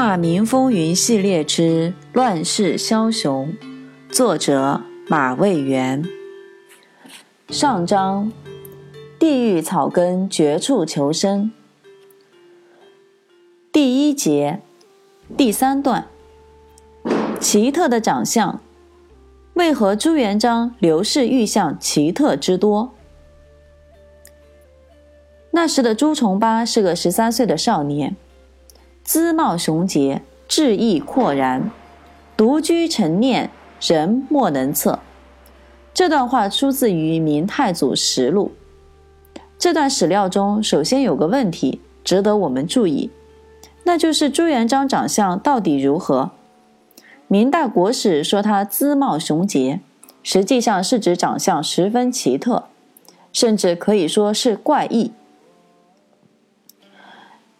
大明风云系列之乱世枭雄，作者马未元。上章：地狱草根绝处求生。第一节，第三段。奇特的长相，为何朱元璋刘氏玉相奇特之多？那时的朱重八是个十三岁的少年。姿貌雄杰，志意阔然，独居沉念，人莫能测。这段话出自于《明太祖实录》。这段史料中，首先有个问题值得我们注意，那就是朱元璋长相到底如何？明代国史说他姿貌雄杰，实际上是指长相十分奇特，甚至可以说是怪异。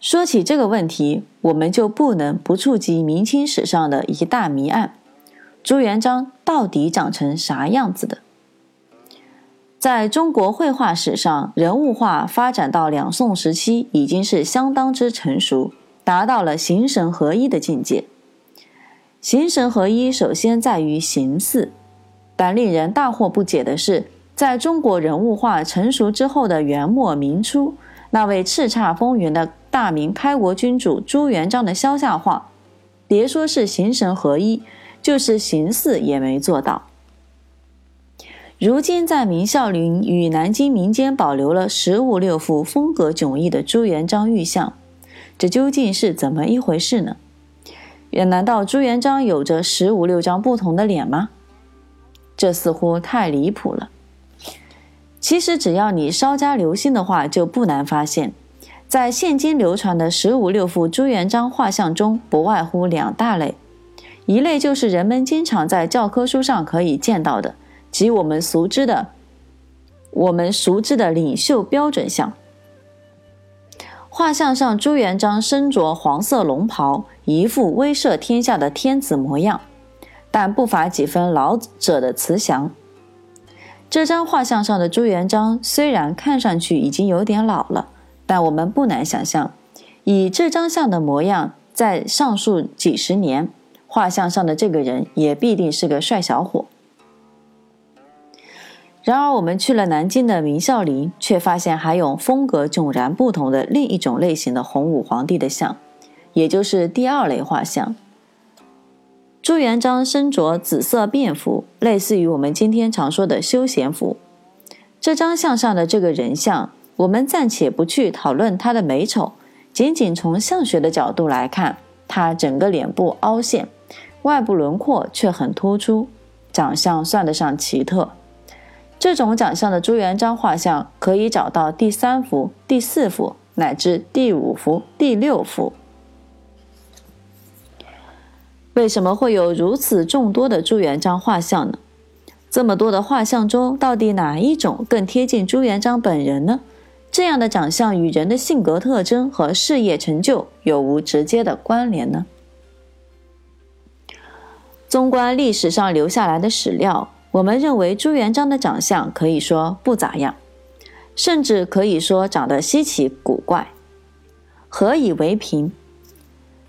说起这个问题，我们就不能不触及明清史上的一大谜案：朱元璋到底长成啥样子的？在中国绘画史上，人物画发展到两宋时期，已经是相当之成熟，达到了形神合一的境界。形神合一首先在于形似，但令人大惑不解的是，在中国人物画成熟之后的元末明初，那位叱咤风云的。大明开国君主朱元璋的肖像画，别说是形神合一，就是形似也没做到。如今在明孝陵与南京民间保留了十五六幅风格迥异的朱元璋玉像，这究竟是怎么一回事呢？也难道朱元璋有着十五六张不同的脸吗？这似乎太离谱了。其实只要你稍加留心的话，就不难发现。在现今流传的十五六幅朱元璋画像中，不外乎两大类，一类就是人们经常在教科书上可以见到的，即我们熟知的、我们熟知的领袖标准像。画像上朱元璋身着黄色龙袍，一副威慑天下的天子模样，但不乏几分老者的慈祥。这张画像上的朱元璋虽然看上去已经有点老了。但我们不难想象，以这张像的模样，在上述几十年，画像上的这个人也必定是个帅小伙。然而，我们去了南京的明孝陵，却发现还有风格迥然不同的另一种类型的洪武皇帝的像，也就是第二类画像。朱元璋身着紫色便服，类似于我们今天常说的休闲服。这张像上的这个人像。我们暂且不去讨论他的美丑，仅仅从相学的角度来看，他整个脸部凹陷，外部轮廓却很突出，长相算得上奇特。这种长相的朱元璋画像可以找到第三幅、第四幅乃至第五幅、第六幅。为什么会有如此众多的朱元璋画像呢？这么多的画像中，到底哪一种更贴近朱元璋本人呢？这样的长相与人的性格特征和事业成就有无直接的关联呢？纵观历史上留下来的史料，我们认为朱元璋的长相可以说不咋样，甚至可以说长得稀奇古怪。何以为凭？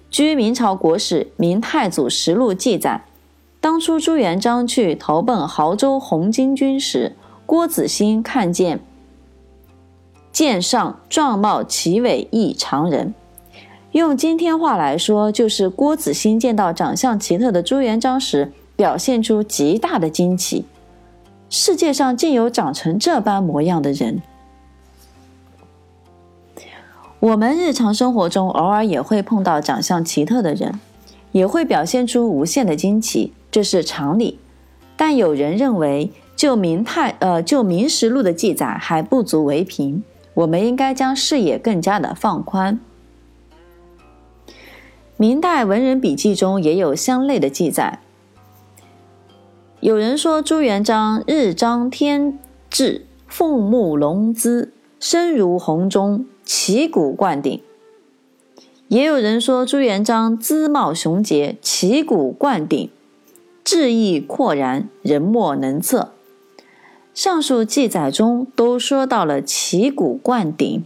据明朝国史《明太祖实录》记载，当初朱元璋去投奔亳州红巾军时，郭子兴看见。见上状貌奇伟异常人，用今天话来说，就是郭子兴见到长相奇特的朱元璋时，表现出极大的惊奇。世界上竟有长成这般模样的人。我们日常生活中偶尔也会碰到长相奇特的人，也会表现出无限的惊奇，这是常理。但有人认为，就明太呃就明实录的记载还不足为凭。我们应该将视野更加的放宽。明代文人笔记中也有相类的记载。有人说朱元璋日张天志，凤目龙姿，身如红钟，旗鼓冠顶；也有人说朱元璋姿貌雄杰，旗鼓冠顶，志意阔然，人莫能测。上述记载中都说到了旗鼓冠顶，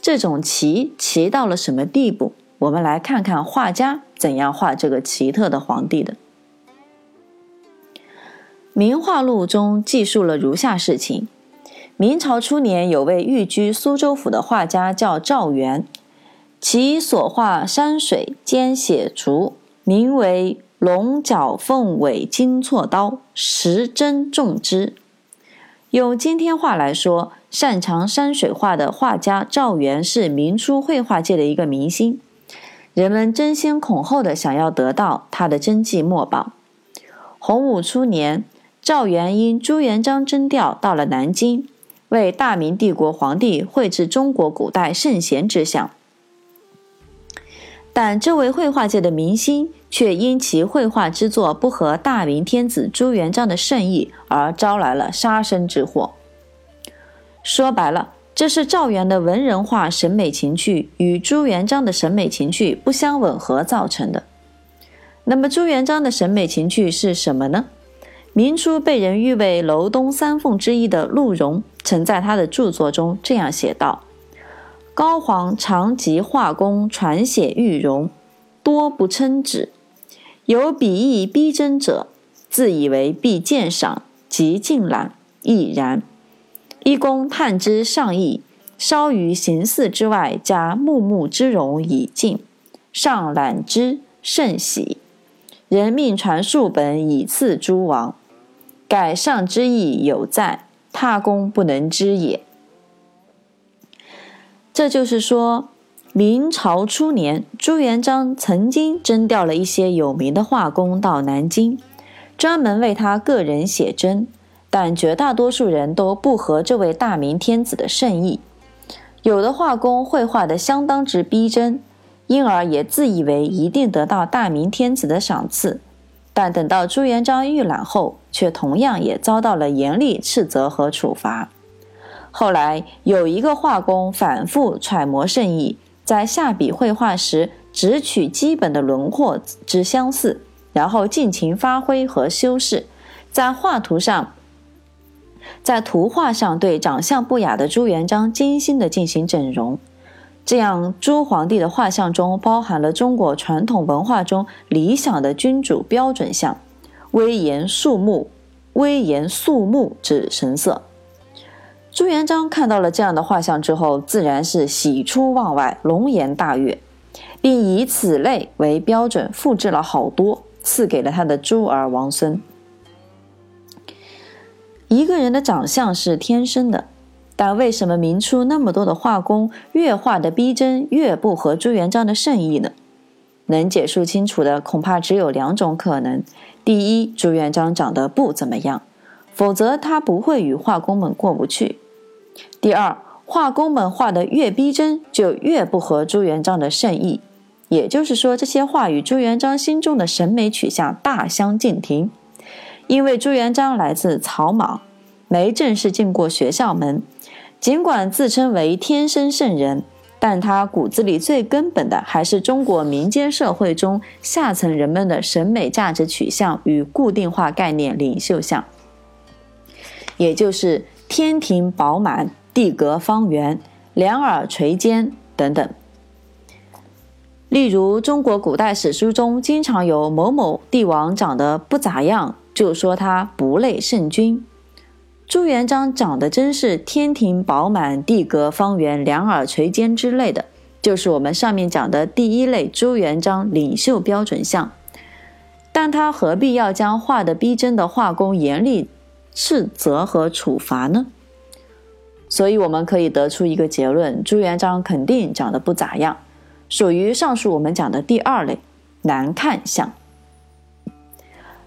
这种旗旗到了什么地步？我们来看看画家怎样画这个奇特的皇帝的。《明画录》中记述了如下事情：明朝初年，有位寓居苏州府的画家叫赵元，其所画山水兼写竹，名为“龙角凤尾金错刀，时珍重之”。用今天话来说，擅长山水画的画家赵元是明初绘画界的一个明星，人们争先恐后的想要得到他的真迹墨宝。洪武初年，赵元因朱元璋征调到了南京，为大明帝国皇帝绘制中国古代圣贤之像。但这位绘画界的明星却因其绘画之作不合大明天子朱元璋的圣意，而招来了杀身之祸。说白了，这是赵元的文人画审美情趣与朱元璋的审美情趣不相吻合造成的。那么，朱元璋的审美情趣是什么呢？明初被人誉为楼东三凤之一的陆荣，曾在他的著作中这样写道：“高皇常集画工传写玉容，多不称旨。有笔意逼真者，自以为必鉴赏，即尽览，亦然。”一公探之上意，稍于形似之外，加木木之容以尽，上览之甚喜。人命传数本以赐诸王，盖上之意有在，他公不能知也。这就是说，明朝初年，朱元璋曾经征调了一些有名的画工到南京，专门为他个人写真。但绝大多数人都不合这位大明天子的圣意，有的画工绘画的相当之逼真，因而也自以为一定得到大明天子的赏赐。但等到朱元璋预览后，却同样也遭到了严厉斥责和处罚。后来有一个画工反复揣摩圣意，在下笔绘画时只取基本的轮廓之相似，然后尽情发挥和修饰，在画图上。在图画上对长相不雅的朱元璋精心的进行整容，这样朱皇帝的画像中包含了中国传统文化中理想的君主标准像，威严肃穆、威严肃穆之神色。朱元璋看到了这样的画像之后，自然是喜出望外、龙颜大悦，并以此类为标准复制了好多，赐给了他的诸儿王孙。一个人的长相是天生的，但为什么明初那么多的画工越画的逼真，越不合朱元璋的圣意呢？能解释清楚的恐怕只有两种可能：第一，朱元璋长得不怎么样，否则他不会与画工们过不去；第二，画工们画的越逼真，就越不合朱元璋的圣意。也就是说，这些画与朱元璋心中的审美取向大相径庭。因为朱元璋来自草莽，没正式进过学校门，尽管自称为天生圣人，但他骨子里最根本的还是中国民间社会中下层人们的审美价值取向与固定化概念领袖像，也就是天庭饱满、地阁方圆、两耳垂肩等等。例如，中国古代史书中经常有某某帝王长得不咋样。就说他不类圣君，朱元璋长得真是天庭饱满、地阁方圆、两耳垂肩之类的，就是我们上面讲的第一类朱元璋领袖标准像。但他何必要将画的逼真的画工严厉斥责和处罚呢？所以我们可以得出一个结论：朱元璋肯定长得不咋样，属于上述我们讲的第二类难看相。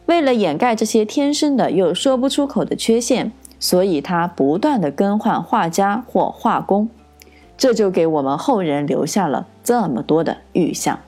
为了掩盖这些天生的又说不出口的缺陷，所以他不断的更换画家或画工，这就给我们后人留下了这么多的玉像。